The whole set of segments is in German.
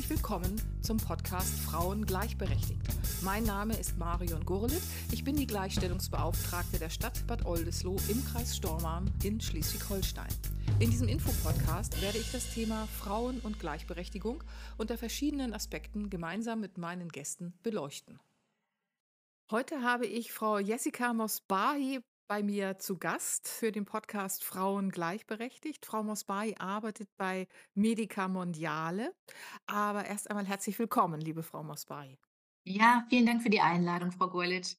herzlich willkommen zum Podcast Frauen gleichberechtigt. Mein Name ist Marion Gurlitt. Ich bin die Gleichstellungsbeauftragte der Stadt Bad Oldesloe im Kreis Stormarn in Schleswig-Holstein. In diesem Infopodcast werde ich das Thema Frauen und Gleichberechtigung unter verschiedenen Aspekten gemeinsam mit meinen Gästen beleuchten. Heute habe ich Frau Jessica Mosbahi bei mir zu Gast für den Podcast Frauen gleichberechtigt. Frau Mosbai arbeitet bei Medica Mondiale. Aber erst einmal herzlich willkommen, liebe Frau Mosbai. Ja, vielen Dank für die Einladung, Frau Gurlitt.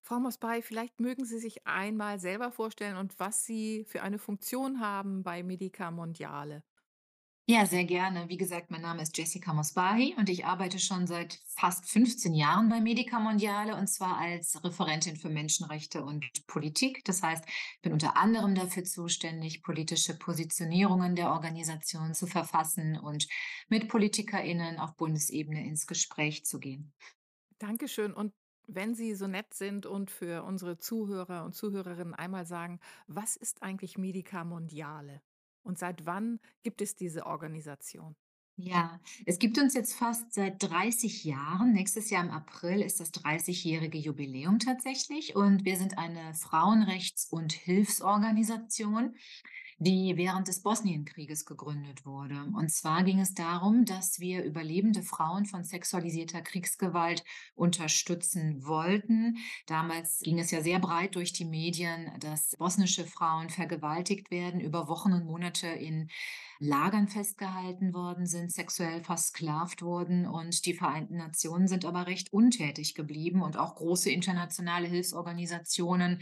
Frau Mosbai, vielleicht mögen Sie sich einmal selber vorstellen und was Sie für eine Funktion haben bei Medica Mondiale. Ja, sehr gerne. Wie gesagt, mein Name ist Jessica Mosbahi und ich arbeite schon seit fast 15 Jahren bei Medica Mondiale und zwar als Referentin für Menschenrechte und Politik. Das heißt, ich bin unter anderem dafür zuständig, politische Positionierungen der Organisation zu verfassen und mit PolitikerInnen auf Bundesebene ins Gespräch zu gehen. Dankeschön. Und wenn Sie so nett sind und für unsere Zuhörer und Zuhörerinnen einmal sagen, was ist eigentlich Medica Mondiale? Und seit wann gibt es diese Organisation? Ja, es gibt uns jetzt fast seit 30 Jahren. Nächstes Jahr im April ist das 30-jährige Jubiläum tatsächlich. Und wir sind eine Frauenrechts- und Hilfsorganisation, die während des Bosnienkrieges gegründet wurde. Und zwar ging es darum, dass wir überlebende Frauen von sexualisierter Kriegsgewalt unterstützen wollten. Damals ging es ja sehr breit durch die Medien, dass bosnische Frauen vergewaltigt werden, über Wochen und Monate in Lagern festgehalten worden sind, sexuell versklavt wurden. Und die Vereinten Nationen sind aber recht untätig geblieben und auch große internationale Hilfsorganisationen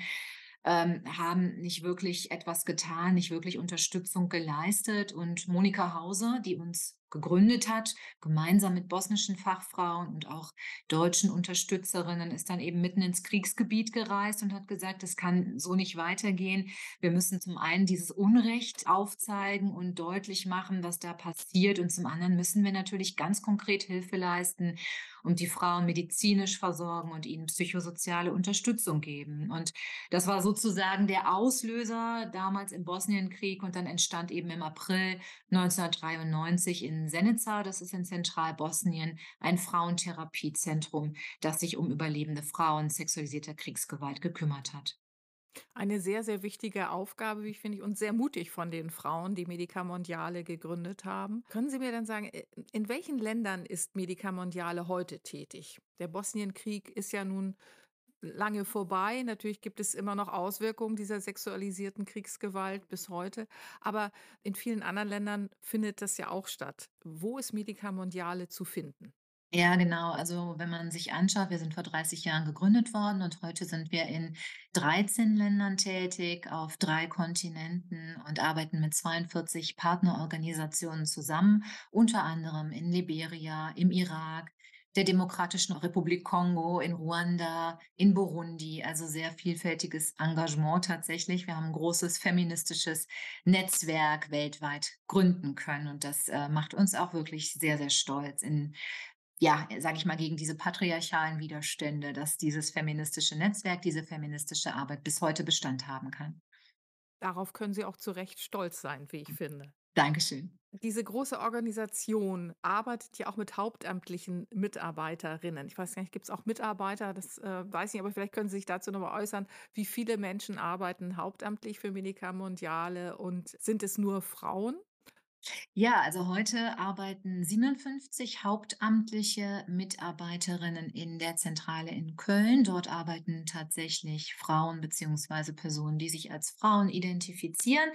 ähm, haben nicht wirklich etwas getan, nicht wirklich Unterstützung geleistet. Und Monika Hauser, die uns gegründet hat, gemeinsam mit bosnischen Fachfrauen und auch deutschen Unterstützerinnen, ist dann eben mitten ins Kriegsgebiet gereist und hat gesagt, es kann so nicht weitergehen. Wir müssen zum einen dieses Unrecht aufzeigen und deutlich machen, was da passiert. Und zum anderen müssen wir natürlich ganz konkret Hilfe leisten und die Frauen medizinisch versorgen und ihnen psychosoziale Unterstützung geben. Und das war sozusagen der Auslöser damals im Bosnienkrieg und dann entstand eben im April 1993 in Senica, das ist in Zentralbosnien, ein Frauentherapiezentrum, das sich um überlebende Frauen sexualisierter Kriegsgewalt gekümmert hat. Eine sehr, sehr wichtige Aufgabe, wie ich finde, und sehr mutig von den Frauen, die Medica Mondiale gegründet haben. Können Sie mir dann sagen, äh, in welchen Ländern ist Medica Mondiale heute tätig? Der Bosnienkrieg ist ja nun lange vorbei. Natürlich gibt es immer noch Auswirkungen dieser sexualisierten Kriegsgewalt bis heute. Aber in vielen anderen Ländern findet das ja auch statt. Wo ist Medica Mondiale zu finden? Ja, genau. Also wenn man sich anschaut, wir sind vor 30 Jahren gegründet worden und heute sind wir in 13 Ländern tätig, auf drei Kontinenten und arbeiten mit 42 Partnerorganisationen zusammen, unter anderem in Liberia, im Irak, der Demokratischen Republik Kongo, in Ruanda, in Burundi. Also sehr vielfältiges Engagement tatsächlich. Wir haben ein großes feministisches Netzwerk weltweit gründen können und das äh, macht uns auch wirklich sehr, sehr stolz in ja, sage ich mal, gegen diese patriarchalen Widerstände, dass dieses feministische Netzwerk, diese feministische Arbeit bis heute Bestand haben kann. Darauf können Sie auch zu Recht stolz sein, wie ich finde. Dankeschön. Diese große Organisation arbeitet ja auch mit hauptamtlichen Mitarbeiterinnen. Ich weiß gar nicht, gibt es auch Mitarbeiter? Das äh, weiß ich nicht, aber vielleicht können Sie sich dazu noch mal äußern. Wie viele Menschen arbeiten hauptamtlich für Medica Mondiale und sind es nur Frauen? Ja, also heute arbeiten 57 hauptamtliche Mitarbeiterinnen in der Zentrale in Köln. Dort arbeiten tatsächlich Frauen beziehungsweise Personen, die sich als Frauen identifizieren.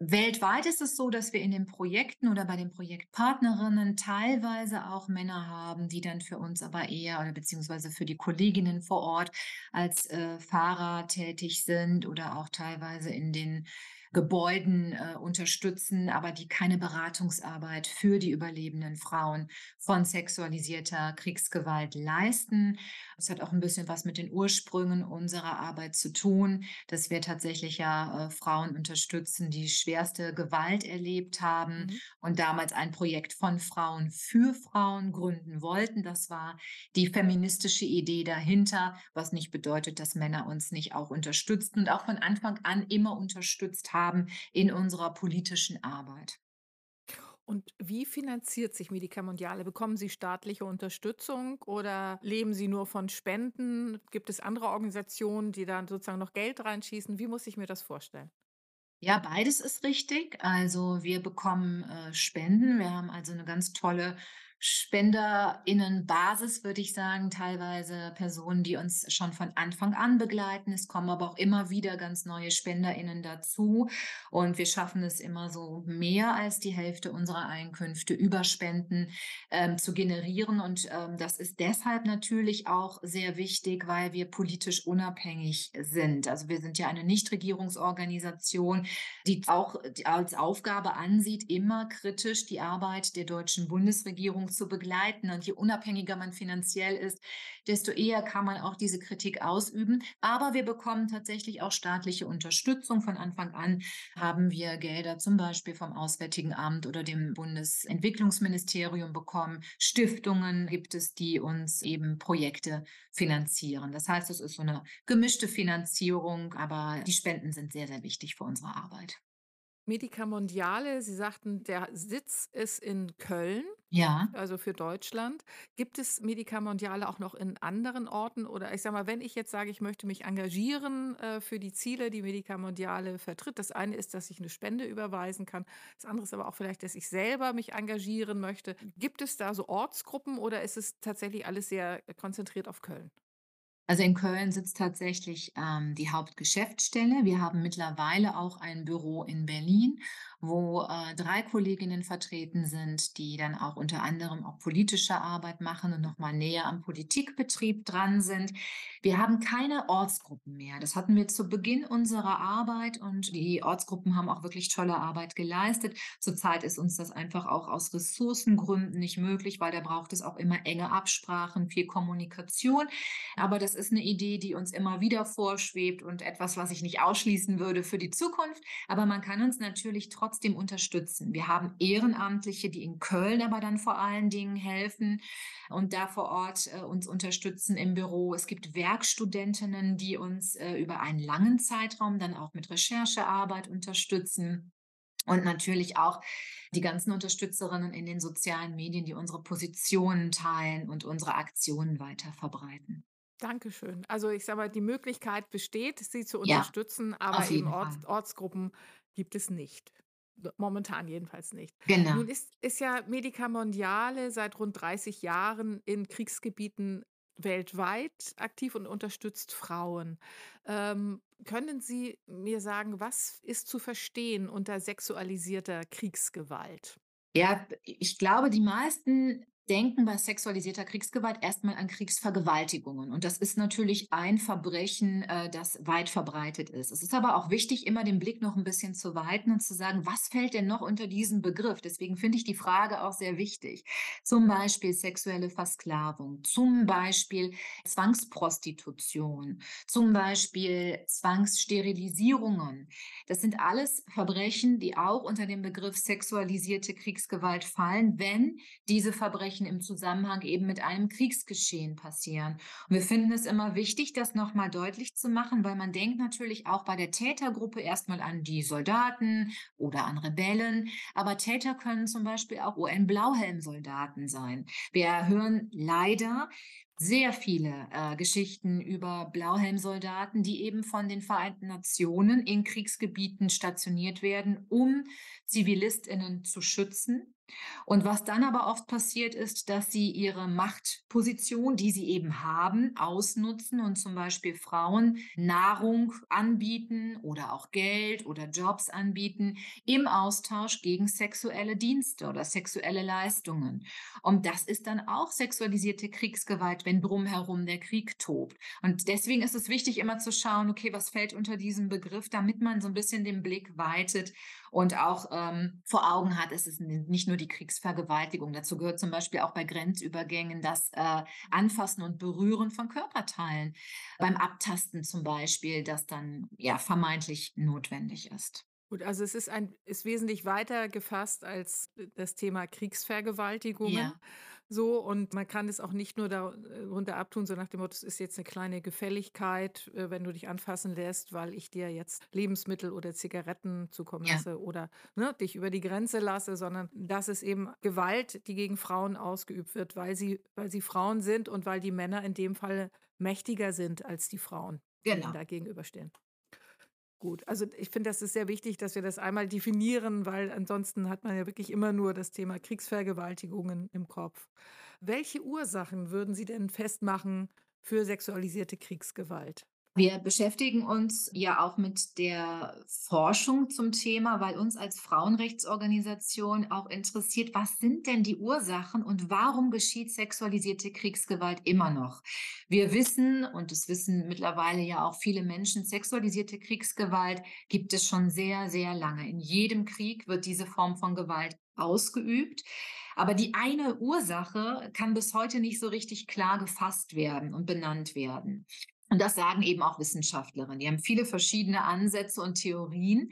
Weltweit ist es so, dass wir in den Projekten oder bei den Projektpartnerinnen teilweise auch Männer haben, die dann für uns aber eher oder beziehungsweise für die Kolleginnen vor Ort als äh, Fahrer tätig sind oder auch teilweise in den Gebäuden äh, unterstützen, aber die keine Beratungsarbeit für die überlebenden Frauen von sexualisierter Kriegsgewalt leisten. Das hat auch ein bisschen was mit den Ursprüngen unserer Arbeit zu tun, dass wir tatsächlich ja äh, Frauen unterstützen, die schwerste Gewalt erlebt haben Mhm. und damals ein Projekt von Frauen für Frauen gründen wollten. Das war die feministische Idee dahinter, was nicht bedeutet, dass Männer uns nicht auch unterstützten und auch von Anfang an immer unterstützt haben haben in unserer politischen Arbeit. Und wie finanziert sich Medicamondiale? Bekommen Sie staatliche Unterstützung oder leben Sie nur von Spenden? Gibt es andere Organisationen, die dann sozusagen noch Geld reinschießen? Wie muss ich mir das vorstellen? Ja, beides ist richtig. Also wir bekommen äh, Spenden. Wir haben also eine ganz tolle SpenderInnenbasis, würde ich sagen, teilweise Personen, die uns schon von Anfang an begleiten. Es kommen aber auch immer wieder ganz neue SpenderInnen dazu. Und wir schaffen es immer so mehr als die Hälfte unserer Einkünfte über Spenden ähm, zu generieren. Und ähm, das ist deshalb natürlich auch sehr wichtig, weil wir politisch unabhängig sind. Also wir sind ja eine Nichtregierungsorganisation, die auch als Aufgabe ansieht, immer kritisch die Arbeit der deutschen Bundesregierung zu begleiten. Und je unabhängiger man finanziell ist, desto eher kann man auch diese Kritik ausüben. Aber wir bekommen tatsächlich auch staatliche Unterstützung. Von Anfang an haben wir Gelder zum Beispiel vom Auswärtigen Amt oder dem Bundesentwicklungsministerium bekommen. Stiftungen gibt es, die uns eben Projekte finanzieren. Das heißt, es ist so eine gemischte Finanzierung, aber die Spenden sind sehr, sehr wichtig für unsere Arbeit. Medica Mondiale, Sie sagten, der Sitz ist in Köln, Ja. also für Deutschland. Gibt es Medica Mondiale auch noch in anderen Orten? Oder ich sage mal, wenn ich jetzt sage, ich möchte mich engagieren äh, für die Ziele, die Medica Mondiale vertritt. Das eine ist, dass ich eine Spende überweisen kann. Das andere ist aber auch vielleicht, dass ich selber mich engagieren möchte. Gibt es da so Ortsgruppen oder ist es tatsächlich alles sehr konzentriert auf Köln? Also in Köln sitzt tatsächlich ähm, die Hauptgeschäftsstelle. Wir haben mittlerweile auch ein Büro in Berlin, wo äh, drei Kolleginnen vertreten sind, die dann auch unter anderem auch politische Arbeit machen und nochmal näher am Politikbetrieb dran sind. Wir haben keine Ortsgruppen mehr. Das hatten wir zu Beginn unserer Arbeit und die Ortsgruppen haben auch wirklich tolle Arbeit geleistet. Zurzeit ist uns das einfach auch aus Ressourcengründen nicht möglich, weil da braucht es auch immer enge Absprachen, viel Kommunikation. Aber das ist eine Idee, die uns immer wieder vorschwebt und etwas, was ich nicht ausschließen würde für die Zukunft. Aber man kann uns natürlich trotzdem unterstützen. Wir haben Ehrenamtliche, die in Köln aber dann vor allen Dingen helfen und da vor Ort äh, uns unterstützen im Büro. Es gibt Werkstudentinnen, die uns äh, über einen langen Zeitraum dann auch mit Recherchearbeit unterstützen. Und natürlich auch die ganzen Unterstützerinnen in den sozialen Medien, die unsere Positionen teilen und unsere Aktionen weiter verbreiten. Dankeschön. Also ich sage mal, die Möglichkeit besteht, Sie zu Ja, unterstützen, auf aber eben Orts. Ortsgruppen gibt es nicht. Momentan jedenfalls nicht. Genau. Nun ist ist ja Medica Mondiale seit rund 30 Jahren in Kriegsgebieten weltweit aktiv und unterstützt Frauen. Ähm, können Sie mir sagen, was ist zu verstehen unter sexualisierter Kriegsgewalt? Ja, ich glaube, die meisten denken bei sexualisierter Kriegsgewalt erstmal an Kriegsvergewaltigungen. Und das ist natürlich ein Verbrechen, äh, das weit verbreitet ist. Es ist aber auch wichtig, immer den Blick noch ein bisschen zu weiten und zu sagen, was fällt denn noch unter diesen Begriff? Deswegen finde ich die Frage auch sehr wichtig. Zum Beispiel sexuelle Versklavung, zum Beispiel Zwangsprostitution, zum Beispiel Zwangssterilisierungen. Das sind alles Verbrechen, die auch unter den Begriff sexualisierte Kriegsgewalt fallen, wenn diese Verbrechen im Zusammenhang eben mit einem Kriegsgeschehen passieren. Und wir finden es immer wichtig, das nochmal deutlich zu machen, weil man denkt natürlich auch bei der Tätergruppe erstmal an die Soldaten oder an Rebellen, aber Täter können zum Beispiel auch UN-Blauhelm-Soldaten sein. Wir hören leider sehr viele äh, Geschichten über Blauhelmsoldaten, die eben von den Vereinten Nationen in Kriegsgebieten stationiert werden, um Zivilistinnen zu schützen. Und was dann aber oft passiert ist, dass sie ihre Machtposition, die sie eben haben, ausnutzen und zum Beispiel Frauen Nahrung anbieten oder auch Geld oder Jobs anbieten im Austausch gegen sexuelle Dienste oder sexuelle Leistungen. Und das ist dann auch sexualisierte Kriegsgewalt, wenn drumherum der Krieg tobt. Und deswegen ist es wichtig, immer zu schauen, okay, was fällt unter diesem Begriff, damit man so ein bisschen den Blick weitet und auch ähm, vor Augen hat, es ist nicht nur die Kriegsvergewaltigung. Dazu gehört zum Beispiel auch bei Grenzübergängen das äh, Anfassen und Berühren von Körperteilen. Beim Abtasten zum Beispiel, das dann ja vermeintlich notwendig ist. Gut, also es ist ein ist wesentlich weiter gefasst als äh, das Thema Kriegsvergewaltigungen, Ja, So, und man kann es auch nicht nur darunter abtun, so nach dem Motto, es ist jetzt eine kleine Gefälligkeit, äh, wenn du dich anfassen lässt, weil ich dir jetzt Lebensmittel oder Zigaretten zukommen Ja. lasse oder ne, dich über die Grenze lasse, sondern das ist eben Gewalt, die gegen Frauen ausgeübt wird, weil sie, weil sie Frauen sind und weil die Männer in dem Fall mächtiger sind als die Frauen, die Genau. da gegenüberstehen. Gut, also ich finde, das ist sehr wichtig, dass wir das einmal definieren, weil ansonsten hat man ja wirklich immer nur das Thema Kriegsvergewaltigungen im Kopf. Welche Ursachen würden Sie denn festmachen für sexualisierte Kriegsgewalt? Wir beschäftigen uns ja auch mit der Forschung zum Thema, weil uns als Frauenrechtsorganisation auch interessiert, was sind denn die Ursachen und warum geschieht sexualisierte Kriegsgewalt immer noch? Wir wissen, und das wissen mittlerweile ja auch viele Menschen, sexualisierte Kriegsgewalt gibt es schon sehr, sehr lange. In jedem Krieg wird diese Form von Gewalt ausgeübt. Aber die eine Ursache kann bis heute nicht so richtig klar gefasst werden und benannt werden. Und das sagen eben auch Wissenschaftlerinnen. Die haben viele verschiedene Ansätze und Theorien.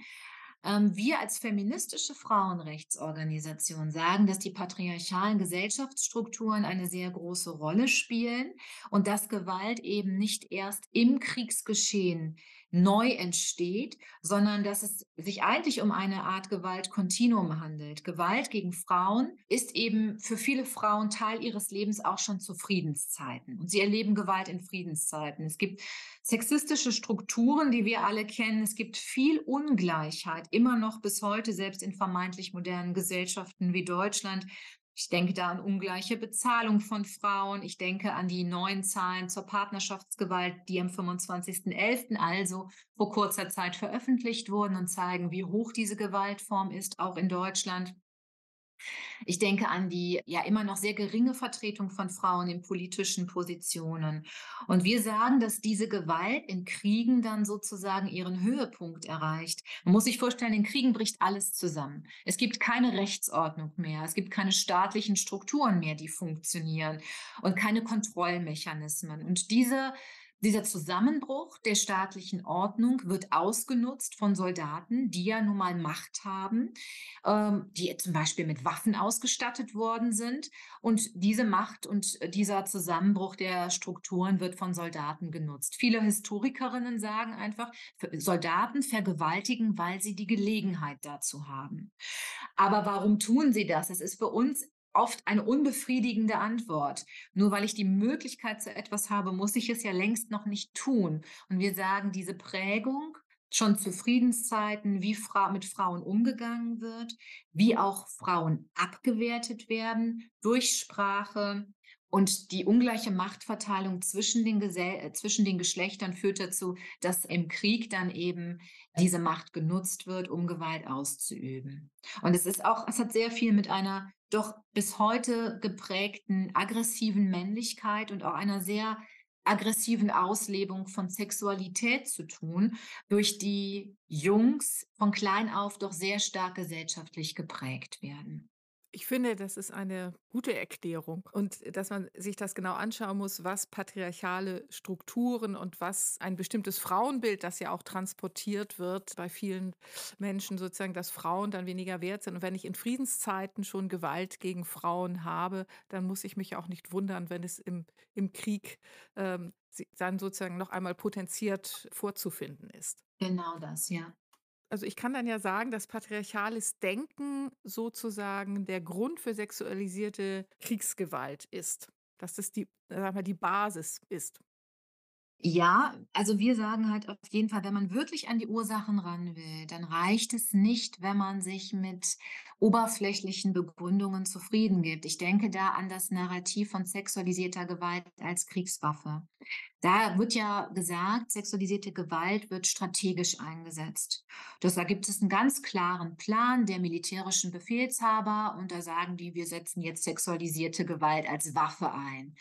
Ähm, wir als feministische Frauenrechtsorganisation sagen, dass die patriarchalen Gesellschaftsstrukturen eine sehr große Rolle spielen und dass Gewalt eben nicht erst im Kriegsgeschehen neu entsteht, sondern dass es sich eigentlich um eine Art Gewaltkontinuum handelt. Gewalt gegen Frauen ist eben für viele Frauen Teil ihres Lebens auch schon zu Friedenszeiten. Und sie erleben Gewalt in Friedenszeiten. Es gibt sexistische Strukturen, die wir alle kennen. Es gibt viel Ungleichheit, immer noch bis heute, selbst in vermeintlich modernen Gesellschaften wie Deutschland. Ich denke da an ungleiche Bezahlung von Frauen. Ich denke an die neuen Zahlen zur Partnerschaftsgewalt, die am 25.11., also vor kurzer Zeit veröffentlicht wurden und zeigen, wie hoch diese Gewaltform ist, auch in Deutschland. Ich denke an die ja immer noch sehr geringe Vertretung von Frauen in politischen Positionen. Und wir sagen, dass diese Gewalt in Kriegen dann sozusagen ihren Höhepunkt erreicht. Man muss sich vorstellen, in Kriegen bricht alles zusammen. Es gibt keine Rechtsordnung mehr. Es gibt keine staatlichen Strukturen mehr, die funktionieren und keine Kontrollmechanismen. Und diese dieser Zusammenbruch der staatlichen Ordnung wird ausgenutzt von Soldaten, die ja nun mal Macht haben, ähm, die zum Beispiel mit Waffen ausgestattet worden sind. Und diese Macht und dieser Zusammenbruch der Strukturen wird von Soldaten genutzt. Viele Historikerinnen sagen einfach, Soldaten vergewaltigen, weil sie die Gelegenheit dazu haben. Aber warum tun sie das? Es ist für uns oft eine unbefriedigende Antwort. Nur weil ich die Möglichkeit zu etwas habe, muss ich es ja längst noch nicht tun. Und wir sagen, diese Prägung schon zu Friedenszeiten, wie Fra mit Frauen umgegangen wird, wie auch Frauen abgewertet werden durch Sprache. Und die ungleiche Machtverteilung zwischen den, Gesell äh, zwischen den Geschlechtern führt dazu, dass im Krieg dann eben diese Macht genutzt wird, um Gewalt auszuüben. Und es ist auch, es hat sehr viel mit einer doch bis heute geprägten aggressiven Männlichkeit und auch einer sehr aggressiven Auslebung von Sexualität zu tun, durch die Jungs von klein auf doch sehr stark gesellschaftlich geprägt werden. Ich finde, das ist eine gute Erklärung und dass man sich das genau anschauen muss, was patriarchale Strukturen und was ein bestimmtes Frauenbild, das ja auch transportiert wird bei vielen Menschen sozusagen, dass Frauen dann weniger wert sind. Und wenn ich in Friedenszeiten schon Gewalt gegen Frauen habe, dann muss ich mich auch nicht wundern, wenn es im, im Krieg ähm, dann sozusagen noch einmal potenziert vorzufinden ist. Genau das, ja. Also ich kann dann ja sagen, dass patriarchales Denken sozusagen der Grund für sexualisierte Kriegsgewalt ist. Dass das die, sagen wir, die Basis ist. Ja, also wir sagen halt auf jeden Fall, wenn man wirklich an die Ursachen ran will, dann reicht es nicht, wenn man sich mit oberflächlichen Begründungen zufrieden gibt. Ich denke da an das Narrativ von sexualisierter Gewalt als Kriegswaffe. Da wird ja gesagt, sexualisierte Gewalt wird strategisch eingesetzt. Das, da gibt es einen ganz klaren Plan der militärischen Befehlshaber und da sagen die, wir setzen jetzt sexualisierte Gewalt als Waffe ein.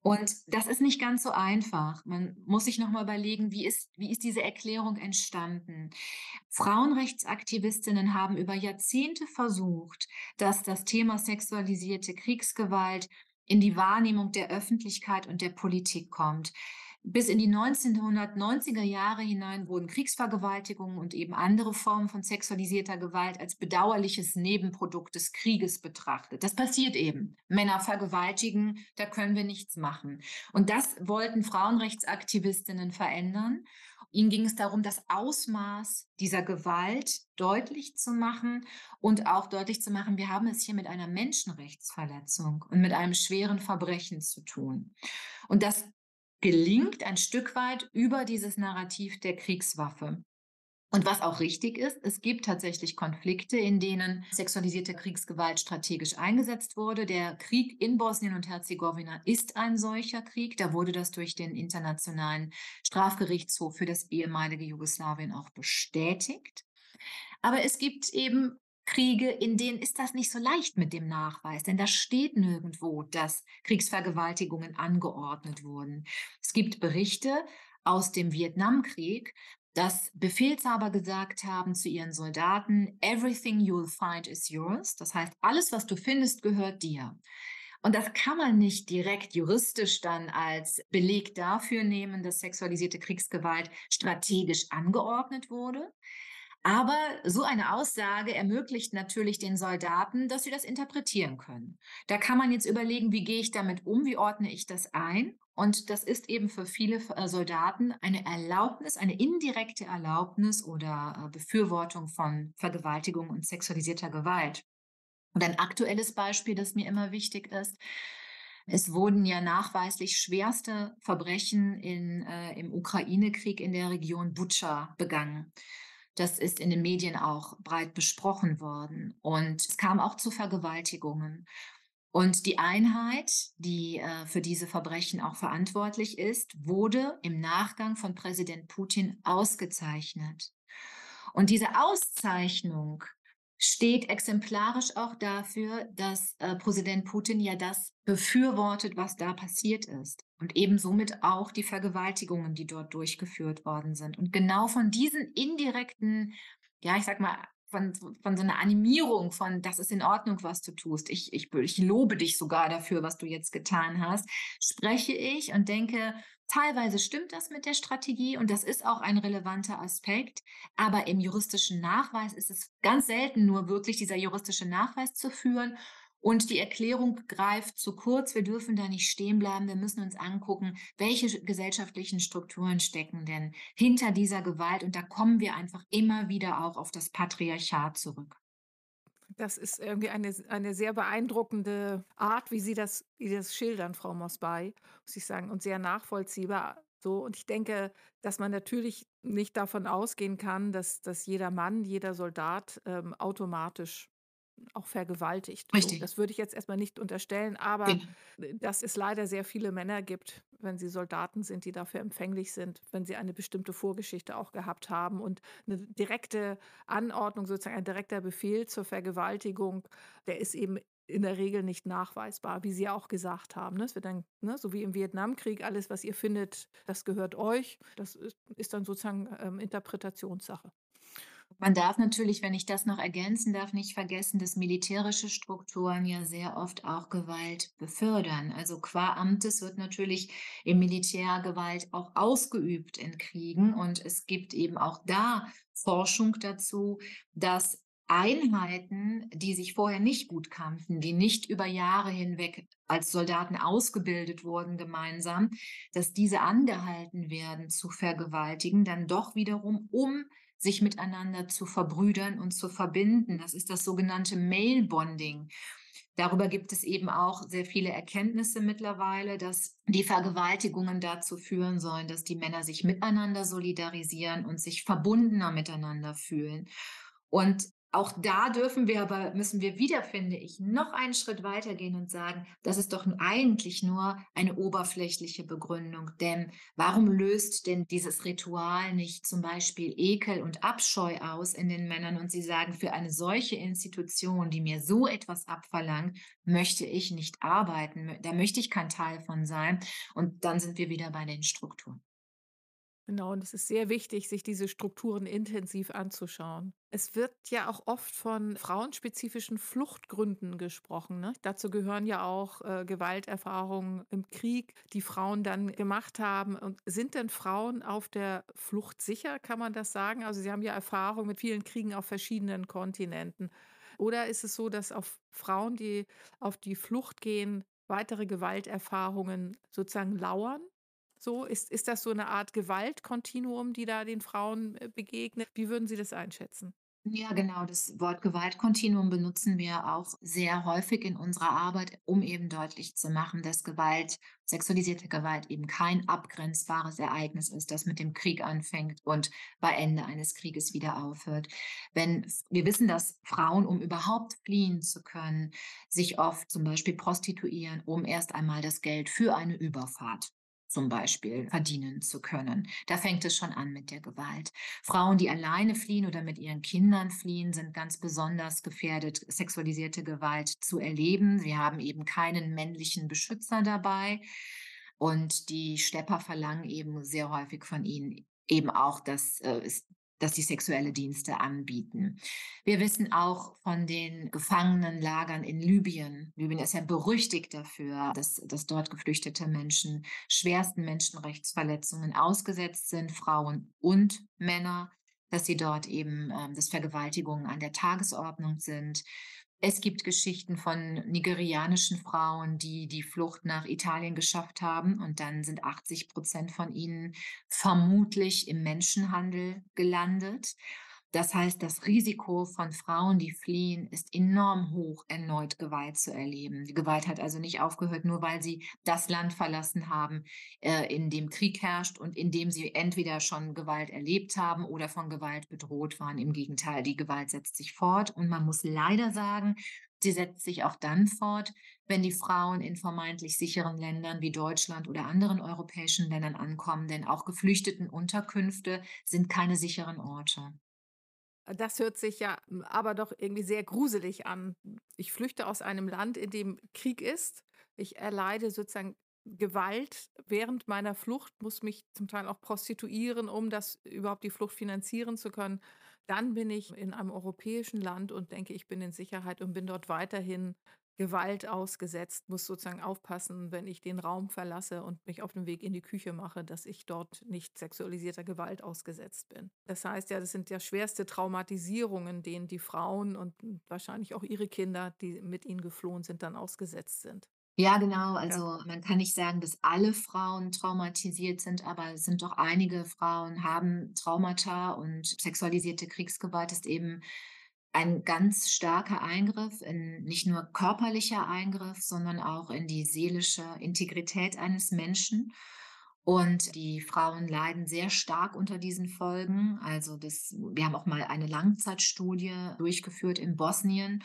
Und das ist nicht ganz so einfach. Man muss sich nochmal überlegen, wie ist, wie ist diese Erklärung entstanden? Frauenrechtsaktivistinnen haben über Jahrzehnte versucht, dass das Thema sexualisierte Kriegsgewalt in die Wahrnehmung der Öffentlichkeit und der Politik kommt. Bis in die 1990er Jahre hinein wurden Kriegsvergewaltigungen und eben andere Formen von sexualisierter Gewalt als bedauerliches Nebenprodukt des Krieges betrachtet. Das passiert eben. Männer vergewaltigen, da können wir nichts machen. Und das wollten Frauenrechtsaktivistinnen verändern. Ihnen ging es darum, das Ausmaß dieser Gewalt deutlich zu machen und auch deutlich zu machen, wir haben es hier mit einer Menschenrechtsverletzung und mit einem schweren Verbrechen zu tun. Und das gelingt ein Stück weit über dieses Narrativ der Kriegswaffe. Und was auch richtig ist, es gibt tatsächlich Konflikte, in denen sexualisierte Kriegsgewalt strategisch eingesetzt wurde. Der Krieg in Bosnien und Herzegowina ist ein solcher Krieg. Da wurde das durch den Internationalen Strafgerichtshof für das ehemalige Jugoslawien auch bestätigt. Aber es gibt eben Kriege, in denen ist das nicht so leicht mit dem Nachweis, denn da steht nirgendwo, dass Kriegsvergewaltigungen angeordnet wurden. Es gibt Berichte aus dem Vietnamkrieg, dass Befehlshaber gesagt haben zu ihren Soldaten, everything you'll find is yours. Das heißt, alles, was du findest, gehört dir. Und das kann man nicht direkt juristisch dann als Beleg dafür nehmen, dass sexualisierte Kriegsgewalt strategisch angeordnet wurde. Aber so eine Aussage ermöglicht natürlich den Soldaten, dass sie das interpretieren können. Da kann man jetzt überlegen, wie gehe ich damit um, wie ordne ich das ein? Und das ist eben für viele äh, Soldaten eine Erlaubnis, eine indirekte Erlaubnis oder äh, Befürwortung von Vergewaltigung und sexualisierter Gewalt. Und ein aktuelles Beispiel, das mir immer wichtig ist, es wurden ja nachweislich schwerste Verbrechen in, äh, im Ukraine-Krieg in der Region Butscha begangen. Das ist in den Medien auch breit besprochen worden. Und es kam auch zu Vergewaltigungen. Und die Einheit, die äh, für diese Verbrechen auch verantwortlich ist, wurde im Nachgang von Präsident Putin ausgezeichnet. Und diese Auszeichnung steht exemplarisch auch dafür, dass äh, Präsident Putin ja das befürwortet, was da passiert ist. Und eben somit auch die Vergewaltigungen, die dort durchgeführt worden sind. Und genau von diesen indirekten, ja, ich sag mal, von, von so einer Animierung von, das ist in Ordnung, was du tust. Ich, ich, ich lobe dich sogar dafür, was du jetzt getan hast, spreche ich und denke, teilweise stimmt das mit der Strategie und das ist auch ein relevanter Aspekt. Aber im juristischen Nachweis ist es ganz selten nur wirklich dieser juristische Nachweis zu führen. Und die Erklärung greift zu kurz. Wir dürfen da nicht stehen bleiben. Wir müssen uns angucken, welche gesellschaftlichen Strukturen stecken denn hinter dieser Gewalt. Und da kommen wir einfach immer wieder auch auf das Patriarchat zurück. Das ist irgendwie eine, eine sehr beeindruckende Art, wie Sie das, wie das schildern, Frau Mosbay, muss ich sagen, und sehr nachvollziehbar. So, und ich denke, dass man natürlich nicht davon ausgehen kann, dass, dass jeder Mann, jeder Soldat ähm, automatisch auch vergewaltigt. Richtig. das würde ich jetzt erstmal nicht unterstellen, aber Genau. dass es leider sehr viele Männer gibt, wenn sie Soldaten sind, die dafür empfänglich sind, wenn sie eine bestimmte Vorgeschichte auch gehabt haben und eine direkte Anordnung, sozusagen ein direkter Befehl zur Vergewaltigung, der ist eben in der Regel nicht nachweisbar, wie Sie auch gesagt haben. Ne? Es wird dann, ne, so wie im Vietnamkrieg, alles, was ihr findet, das gehört euch. Das ist, ist dann sozusagen ähm, Interpretationssache. Man darf natürlich, wenn ich das noch ergänzen darf, nicht vergessen, dass militärische Strukturen ja sehr oft auch Gewalt befördern. Also qua Amtes wird natürlich im Militär Gewalt auch ausgeübt in Kriegen. Und es gibt eben auch da Forschung dazu, dass Einheiten, die sich vorher nicht gut kannten, die nicht über Jahre hinweg als Soldaten ausgebildet wurden gemeinsam, dass diese angehalten werden zu vergewaltigen, dann doch wiederum um sich miteinander zu verbrüdern und zu verbinden. Das ist das sogenannte Male Bonding. Darüber gibt es eben auch sehr viele Erkenntnisse mittlerweile, dass die Vergewaltigungen dazu führen sollen, dass die Männer sich miteinander solidarisieren und sich verbundener miteinander fühlen. Und auch da dürfen wir aber, müssen wir wieder, finde ich, noch einen Schritt weitergehen und sagen, das ist doch eigentlich nur eine oberflächliche Begründung. Denn warum löst denn dieses Ritual nicht zum Beispiel Ekel und Abscheu aus in den Männern und sie sagen, für eine solche Institution, die mir so etwas abverlangt, möchte ich nicht arbeiten, da möchte ich kein Teil von sein. Und dann sind wir wieder bei den Strukturen. Genau, und es ist sehr wichtig, sich diese Strukturen intensiv anzuschauen. Es wird ja auch oft von frauenspezifischen Fluchtgründen gesprochen. Ne? Dazu gehören ja auch äh, Gewalterfahrungen im Krieg, die Frauen dann gemacht haben. Und sind denn Frauen auf der Flucht sicher, kann man das sagen? Also sie haben ja Erfahrung mit vielen Kriegen auf verschiedenen Kontinenten. Oder ist es so, dass auf Frauen, die auf die Flucht gehen, weitere Gewalterfahrungen sozusagen lauern? So, ist ist das so eine Art Gewaltkontinuum, die da den Frauen, äh, begegnet? Wie würden Sie das einschätzen? Ja, genau. Das Wort Gewaltkontinuum benutzen wir auch sehr häufig in unserer Arbeit, um eben deutlich zu machen, dass Gewalt, sexualisierte Gewalt eben kein abgrenzbares Ereignis ist, das mit dem Krieg anfängt und bei Ende eines Krieges wieder aufhört. Wenn wir wissen, dass Frauen, um überhaupt fliehen zu können, sich oft zum Beispiel prostituieren, um erst einmal das Geld für eine Überfahrt zum Beispiel verdienen zu können. Da fängt es schon an mit der Gewalt. Frauen, die alleine fliehen oder mit ihren Kindern fliehen, sind ganz besonders gefährdet, sexualisierte Gewalt zu erleben. Sie haben eben keinen männlichen Beschützer dabei. Und die Schlepper verlangen eben sehr häufig von ihnen eben auch, dass äh, es dass die sexuelle Dienste anbieten. Wir wissen auch von den Gefangenenlagern in Libyen. Libyen ist ja berüchtigt dafür, dass, dass dort geflüchtete Menschen schwersten Menschenrechtsverletzungen ausgesetzt sind, Frauen und Männer, dass sie dort eben, ähm, dass Vergewaltigungen an der Tagesordnung sind. Es gibt Geschichten von nigerianischen Frauen, die die Flucht nach Italien geschafft haben und dann sind 80 Prozent von ihnen vermutlich im Menschenhandel gelandet. Das heißt, das Risiko von Frauen, die fliehen, ist enorm hoch, erneut Gewalt zu erleben. Die Gewalt hat also nicht aufgehört, nur weil sie das Land verlassen haben, äh, in dem Krieg herrscht und in dem sie entweder schon Gewalt erlebt haben oder von Gewalt bedroht waren. Im Gegenteil, die Gewalt setzt sich fort und man muss leider sagen, sie setzt sich auch dann fort, wenn die Frauen in vermeintlich sicheren Ländern wie Deutschland oder anderen europäischen Ländern ankommen, denn auch geflüchteten Unterkünfte sind keine sicheren Orte. Das hört sich ja hm, aber doch irgendwie sehr gruselig an. Ich flüchte aus einem Land, in dem Krieg ist. Ich erleide sozusagen Gewalt während meiner Flucht, muss mich zum Teil auch prostituieren, um das überhaupt die Flucht finanzieren zu können. Dann bin ich in einem europäischen Land und denke, ich bin in Sicherheit und bin dort weiterhin Gewalt ausgesetzt, muss sozusagen aufpassen, wenn ich den Raum verlasse und mich auf den Weg in die Küche mache, dass ich dort nicht sexualisierter Gewalt ausgesetzt bin. Das heißt ja, das sind ja schwerste Traumatisierungen, denen die Frauen und wahrscheinlich auch ihre Kinder, die mit ihnen geflohen sind, dann ausgesetzt sind. Ja, genau. Ja. Also man kann nicht sagen, dass alle Frauen traumatisiert sind, aber es sind doch einige Frauen haben Traumata und sexualisierte Kriegsgewalt ist eben ein ganz starker Eingriff in nicht nur körperlicher Eingriff, sondern auch in die seelische Integrität eines Menschen. Und die Frauen leiden sehr stark unter diesen Folgen. Also das, wir haben auch mal eine Langzeitstudie durchgeführt in Bosnien.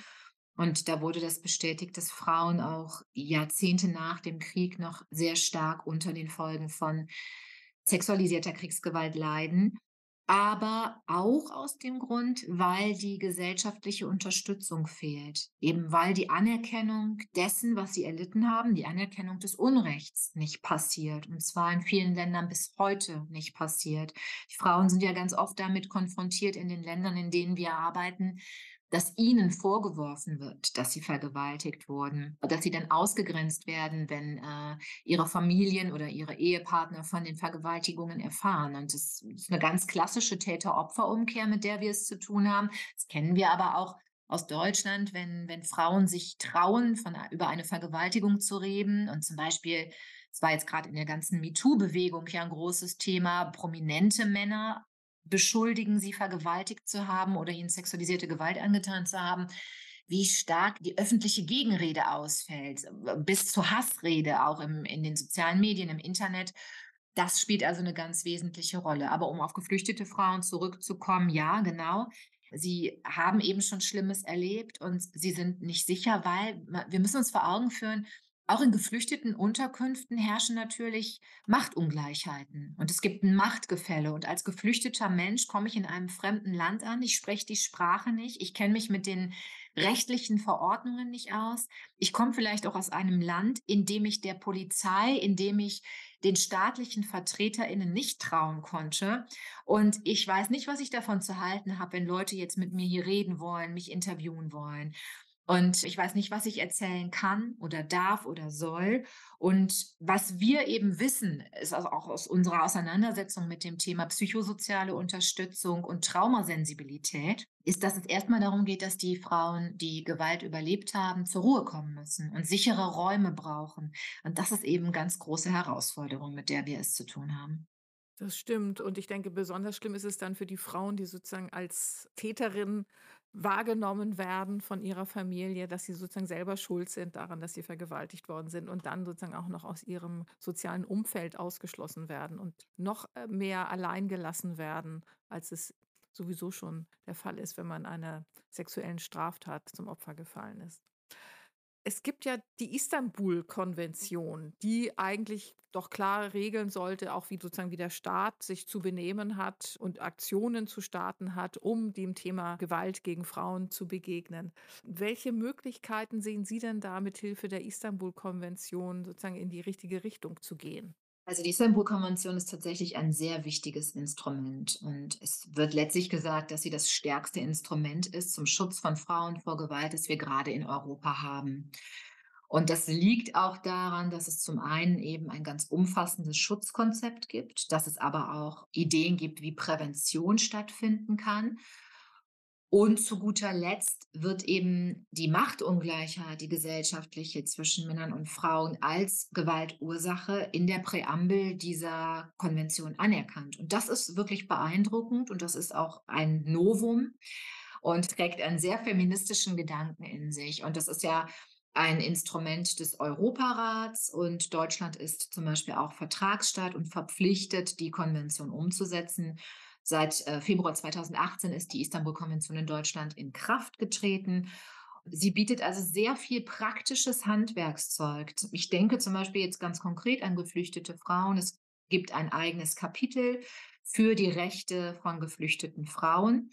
Und da wurde das bestätigt, dass Frauen auch Jahrzehnte nach dem Krieg noch sehr stark unter den Folgen von sexualisierter Kriegsgewalt leiden aber auch aus dem Grund, weil die gesellschaftliche Unterstützung fehlt. Eben weil die Anerkennung dessen, was sie erlitten haben, die Anerkennung des Unrechts nicht passiert. Und zwar in vielen Ländern bis heute nicht passiert. Die Frauen sind ja ganz oft damit konfrontiert in den Ländern, in denen wir arbeiten, dass ihnen vorgeworfen wird, dass sie vergewaltigt wurden, dass sie dann ausgegrenzt werden, wenn äh, ihre Familien oder ihre Ehepartner von den Vergewaltigungen erfahren. Und das ist eine ganz klassische Täter-Opfer-Umkehr, mit der wir es zu tun haben. Das kennen wir aber auch aus Deutschland, wenn, wenn Frauen sich trauen, von, über eine Vergewaltigung zu reden und zum Beispiel es war jetzt gerade in der ganzen MeToo-Bewegung ja ein großes Thema, prominente Männer beschuldigen, sie vergewaltigt zu haben oder ihnen sexualisierte Gewalt angetan zu haben, wie stark die öffentliche Gegenrede ausfällt, bis zur Hassrede auch im, in den sozialen Medien, im Internet. Das spielt also eine ganz wesentliche Rolle. Aber um auf geflüchtete Frauen zurückzukommen, ja, genau. Sie haben eben schon Schlimmes erlebt und sie sind nicht sicher, weil wir müssen uns vor Augen führen, auch in geflüchteten Unterkünften herrschen natürlich Machtungleichheiten und es gibt ein Machtgefälle. Und als geflüchteter Mensch komme ich in einem fremden Land an, ich spreche die Sprache nicht, ich kenne mich mit den rechtlichen Verordnungen nicht aus. Ich komme vielleicht auch aus einem Land, in dem ich der Polizei, in dem ich den staatlichen VertreterInnen nicht trauen konnte. Und ich weiß nicht, was ich davon zu halten habe, wenn Leute jetzt mit mir hier reden wollen, mich interviewen wollen. Und ich weiß nicht, was ich erzählen kann oder darf oder soll. Und was wir eben wissen, ist also auch aus unserer Auseinandersetzung mit dem Thema psychosoziale Unterstützung und Traumasensibilität, ist, dass es erstmal darum geht, dass die Frauen, die Gewalt überlebt haben, zur Ruhe kommen müssen und sichere Räume brauchen. Und das ist eben ganz große Herausforderung, mit der wir es zu tun haben. Das stimmt. Und ich denke, besonders schlimm ist es dann für die Frauen, die sozusagen als Täterin wahrgenommen werden von ihrer Familie, dass sie sozusagen selber schuld sind daran, dass sie vergewaltigt worden sind und dann sozusagen auch noch aus ihrem sozialen Umfeld ausgeschlossen werden und noch äh, mehr allein gelassen werden, als es sowieso schon der Fall ist, wenn man einer sexuellen Straftat zum Opfer gefallen ist. Es gibt ja die Istanbul-Konvention, die eigentlich doch klar regeln sollte, auch wie sozusagen wie der Staat sich zu benehmen hat und Aktionen zu starten hat, um dem Thema Gewalt gegen Frauen zu begegnen. Welche Möglichkeiten sehen Sie denn da mit Hilfe der Istanbul-Konvention sozusagen in die richtige Richtung zu gehen? Also die Istanbul-Konvention ist tatsächlich ein sehr wichtiges Instrument und es wird letztlich gesagt, dass sie das stärkste Instrument ist zum Schutz von Frauen vor Gewalt, das wir gerade in Europa haben. Und das liegt auch daran, dass es zum einen eben ein ganz umfassendes Schutzkonzept gibt, dass es aber auch Ideen gibt, wie Prävention stattfinden kann und zu guter Letzt wird eben die Machtungleichheit, die gesellschaftliche zwischen Männern und Frauen als Gewaltursache in der Präambel dieser Konvention anerkannt. Und das ist wirklich beeindruckend und das ist auch ein Novum und trägt einen sehr feministischen Gedanken in sich. Und das ist ja ein Instrument des Europarats und Deutschland ist zum Beispiel auch Vertragsstaat und verpflichtet, die Konvention umzusetzen. Seit äh, Februar 2018 ist die Istanbul-Konvention in Deutschland in Kraft getreten. Sie bietet also sehr viel praktisches Handwerkszeug. Ich denke zum Beispiel jetzt ganz konkret an geflüchtete Frauen. Es gibt ein eigenes Kapitel für die Rechte von geflüchteten Frauen.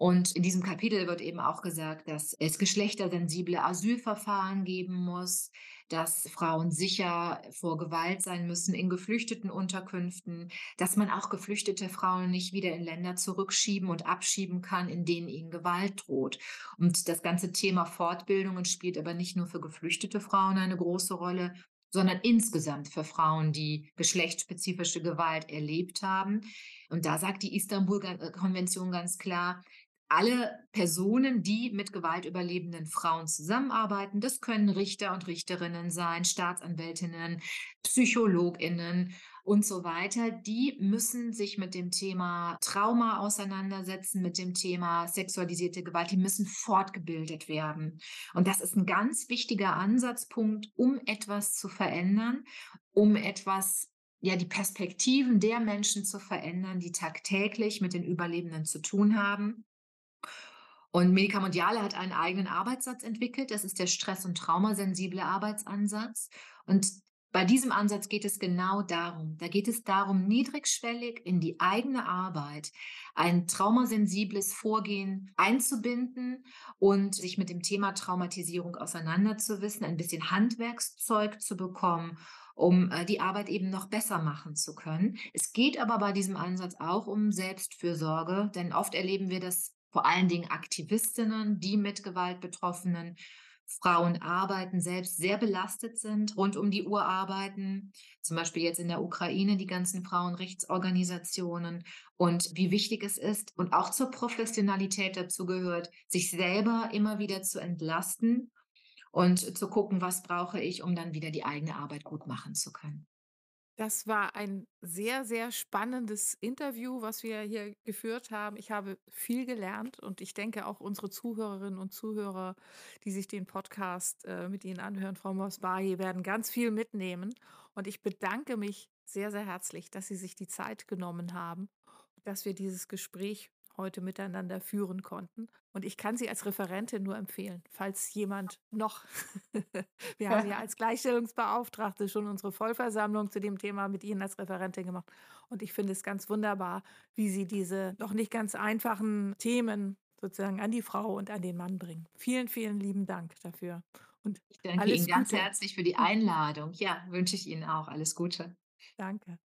Und in diesem Kapitel wird eben auch gesagt, dass es geschlechtersensible Asylverfahren geben muss, dass Frauen sicher vor Gewalt sein müssen in geflüchteten Unterkünften, dass man auch geflüchtete Frauen nicht wieder in Länder zurückschieben und abschieben kann, in denen ihnen Gewalt droht. Und das ganze Thema Fortbildungen spielt aber nicht nur für geflüchtete Frauen eine große Rolle, sondern insgesamt für Frauen, die geschlechtsspezifische Gewalt erlebt haben. Und da sagt die Istanbul-Konvention ganz klar, alle Personen, die mit gewaltüberlebenden Frauen zusammenarbeiten. Das können Richter und Richterinnen sein, Staatsanwältinnen, Psychologinnen und so weiter. Die müssen sich mit dem Thema Trauma auseinandersetzen, mit dem Thema sexualisierte Gewalt. Die müssen fortgebildet werden. Und das ist ein ganz wichtiger Ansatzpunkt, um etwas zu verändern, um etwas ja, die Perspektiven der Menschen zu verändern, die tagtäglich mit den Überlebenden zu tun haben. Und Medica Mondiale hat einen eigenen Arbeitssatz entwickelt. Das ist der stress- und traumasensible Arbeitsansatz. Und bei diesem Ansatz geht es genau darum. Da geht es darum, niedrigschwellig in die eigene Arbeit ein traumasensibles Vorgehen einzubinden und sich mit dem Thema Traumatisierung auseinanderzuwissen, ein bisschen Handwerkszeug zu bekommen, um äh, die Arbeit eben noch besser machen zu können. Es geht aber bei diesem Ansatz auch um Selbstfürsorge, denn oft erleben wir das vor allen Dingen Aktivistinnen, die mit Gewalt betroffenen Frauen arbeiten, selbst sehr belastet sind, rund um die Uhr arbeiten, zum Beispiel jetzt in der Ukraine die ganzen Frauenrechtsorganisationen und wie wichtig es ist und auch zur Professionalität dazu gehört, sich selber immer wieder zu entlasten und zu gucken, was brauche ich, um dann wieder die eigene Arbeit gut machen zu können. Das war ein sehr, sehr spannendes Interview, was wir hier geführt haben. Ich habe viel gelernt und ich denke auch unsere Zuhörerinnen und Zuhörer, die sich den Podcast äh, mit Ihnen anhören, Frau Mosbahi, werden ganz viel mitnehmen. Und ich bedanke mich sehr, sehr herzlich, dass Sie sich die Zeit genommen haben, dass wir dieses Gespräch heute miteinander führen konnten. Und ich kann sie als Referentin nur empfehlen, falls jemand noch, wir haben ja als Gleichstellungsbeauftragte schon unsere Vollversammlung zu dem Thema mit Ihnen als Referentin gemacht. Und ich finde es ganz wunderbar, wie Sie diese doch nicht ganz einfachen Themen sozusagen an die Frau und an den Mann bringen. Vielen, vielen lieben Dank dafür und Ich danke Ihnen ganz Gute. herzlich für die Einladung. Ja, wünsche ich Ihnen auch. Alles Gute. Danke.